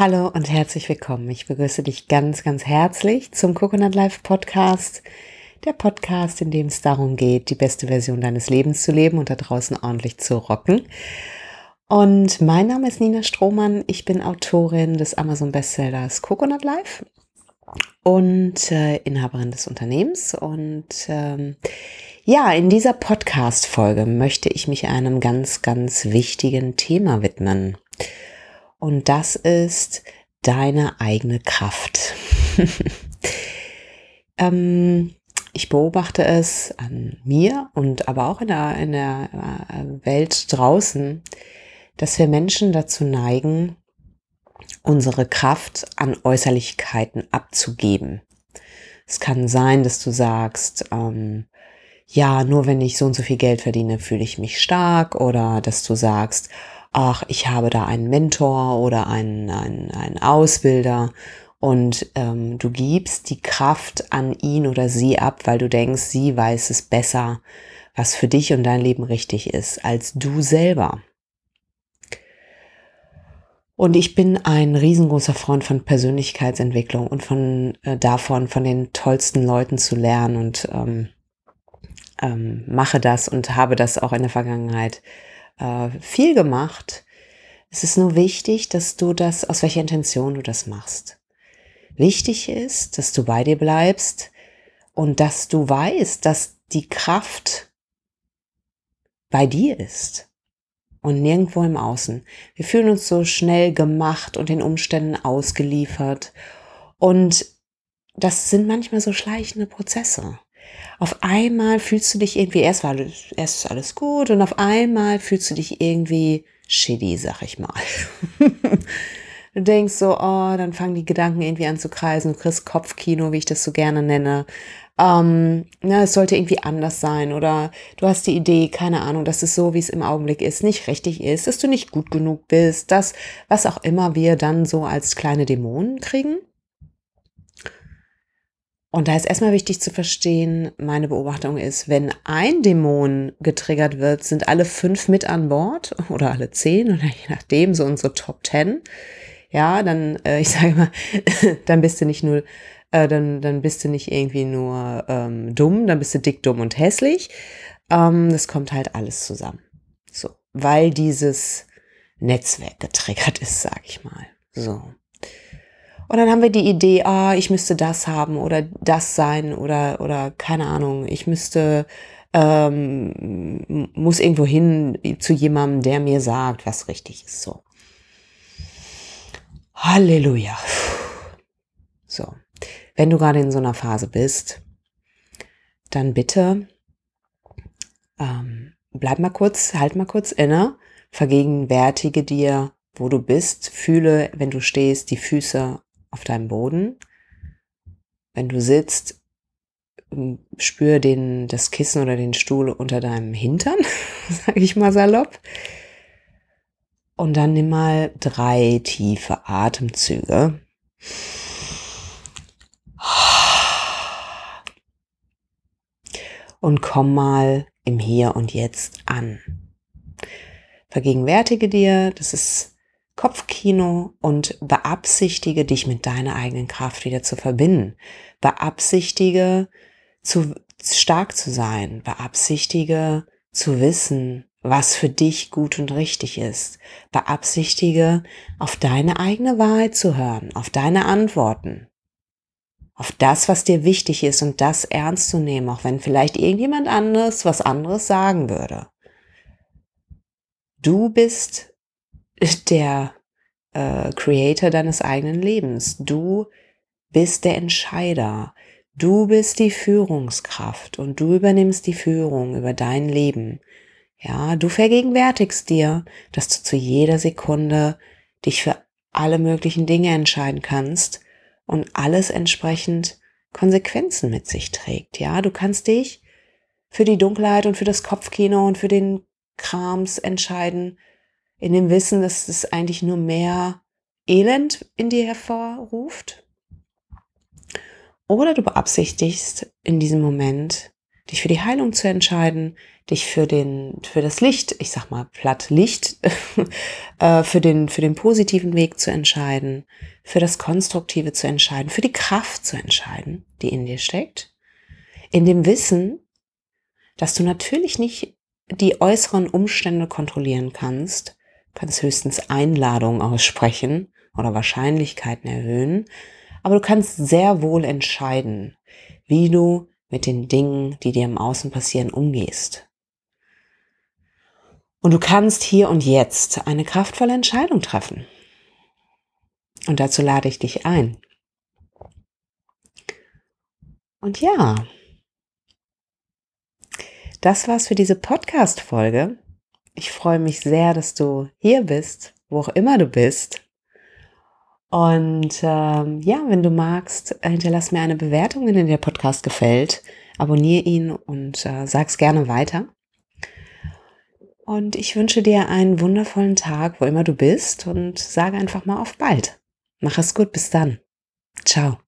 Hallo und herzlich willkommen. Ich begrüße dich ganz, ganz herzlich zum Coconut Life Podcast. Der Podcast, in dem es darum geht, die beste Version deines Lebens zu leben und da draußen ordentlich zu rocken. Und mein Name ist Nina Strohmann. Ich bin Autorin des Amazon Bestsellers Coconut Life und äh, Inhaberin des Unternehmens. Und ähm, ja, in dieser Podcast-Folge möchte ich mich einem ganz, ganz wichtigen Thema widmen. Und das ist deine eigene Kraft. ähm, ich beobachte es an mir und aber auch in der, in der äh, Welt draußen, dass wir Menschen dazu neigen, unsere Kraft an Äußerlichkeiten abzugeben. Es kann sein, dass du sagst, ähm, ja, nur wenn ich so und so viel Geld verdiene, fühle ich mich stark oder dass du sagst, ach, ich habe da einen Mentor oder einen, einen, einen Ausbilder und ähm, du gibst die Kraft an ihn oder sie ab, weil du denkst, sie weiß es besser, was für dich und dein Leben richtig ist, als du selber. Und ich bin ein riesengroßer Freund von Persönlichkeitsentwicklung und von äh, davon, von den tollsten Leuten zu lernen und ähm, ähm, mache das und habe das auch in der Vergangenheit äh, viel gemacht. Es ist nur wichtig, dass du das, aus welcher Intention du das machst. Wichtig ist, dass du bei dir bleibst und dass du weißt, dass die Kraft bei dir ist und nirgendwo im Außen. Wir fühlen uns so schnell gemacht und den Umständen ausgeliefert und das sind manchmal so schleichende Prozesse auf einmal fühlst du dich irgendwie, erst war erst ist alles gut und auf einmal fühlst du dich irgendwie shitty, sag ich mal. du denkst so, oh, dann fangen die Gedanken irgendwie an zu kreisen, du kriegst Kopfkino, wie ich das so gerne nenne. Ähm, na, es sollte irgendwie anders sein oder du hast die Idee, keine Ahnung, dass es so, wie es im Augenblick ist, nicht richtig ist, dass du nicht gut genug bist, das, was auch immer wir dann so als kleine Dämonen kriegen. Und da ist erstmal wichtig zu verstehen, meine Beobachtung ist, wenn ein Dämon getriggert wird, sind alle fünf mit an Bord oder alle zehn oder je nachdem, so unsere Top Ten. Ja, dann, äh, ich sage mal, dann bist du nicht nur, äh, dann, dann bist du nicht irgendwie nur ähm, dumm, dann bist du dick, dumm und hässlich. Ähm, das kommt halt alles zusammen. So, weil dieses Netzwerk getriggert ist, sag ich mal. So. Und dann haben wir die Idee, ah, ich müsste das haben oder das sein oder, oder keine Ahnung, ich müsste, ähm, muss irgendwo hin zu jemandem, der mir sagt, was richtig ist. So. Halleluja. So. Wenn du gerade in so einer Phase bist, dann bitte ähm, bleib mal kurz, halt mal kurz inne, vergegenwärtige dir, wo du bist, fühle, wenn du stehst, die Füße auf deinem Boden. Wenn du sitzt, ähm, spür den, das Kissen oder den Stuhl unter deinem Hintern, sage ich mal salopp. Und dann nimm mal drei tiefe Atemzüge. Und komm mal im Hier und Jetzt an. Vergegenwärtige dir, das ist Kopfkino und beabsichtige dich mit deiner eigenen Kraft wieder zu verbinden. Beabsichtige zu stark zu sein. Beabsichtige zu wissen, was für dich gut und richtig ist. Beabsichtige, auf deine eigene Wahrheit zu hören, auf deine Antworten, auf das, was dir wichtig ist und das ernst zu nehmen, auch wenn vielleicht irgendjemand anderes was anderes sagen würde. Du bist der äh, Creator deines eigenen Lebens. Du bist der Entscheider. Du bist die Führungskraft und du übernimmst die Führung über dein Leben. Ja, du vergegenwärtigst dir, dass du zu jeder Sekunde dich für alle möglichen Dinge entscheiden kannst und alles entsprechend Konsequenzen mit sich trägt. Ja, du kannst dich für die Dunkelheit und für das Kopfkino und für den Krams entscheiden, in dem Wissen, dass es eigentlich nur mehr Elend in dir hervorruft. Oder du beabsichtigst in diesem Moment, dich für die Heilung zu entscheiden, dich für den, für das Licht, ich sag mal platt Licht, äh, für den, für den positiven Weg zu entscheiden, für das Konstruktive zu entscheiden, für die Kraft zu entscheiden, die in dir steckt. In dem Wissen, dass du natürlich nicht die äußeren Umstände kontrollieren kannst, kannst höchstens Einladungen aussprechen oder Wahrscheinlichkeiten erhöhen, aber du kannst sehr wohl entscheiden, wie du mit den Dingen, die dir im Außen passieren, umgehst. Und du kannst hier und jetzt eine kraftvolle Entscheidung treffen. Und dazu lade ich dich ein. Und ja, das war's für diese Podcast-Folge. Ich freue mich sehr, dass du hier bist, wo auch immer du bist. Und ähm, ja, wenn du magst, hinterlass mir eine Bewertung, wenn dir der Podcast gefällt. Abonniere ihn und äh, sag's gerne weiter. Und ich wünsche dir einen wundervollen Tag, wo immer du bist und sage einfach mal auf bald. Mach es gut, bis dann. Ciao.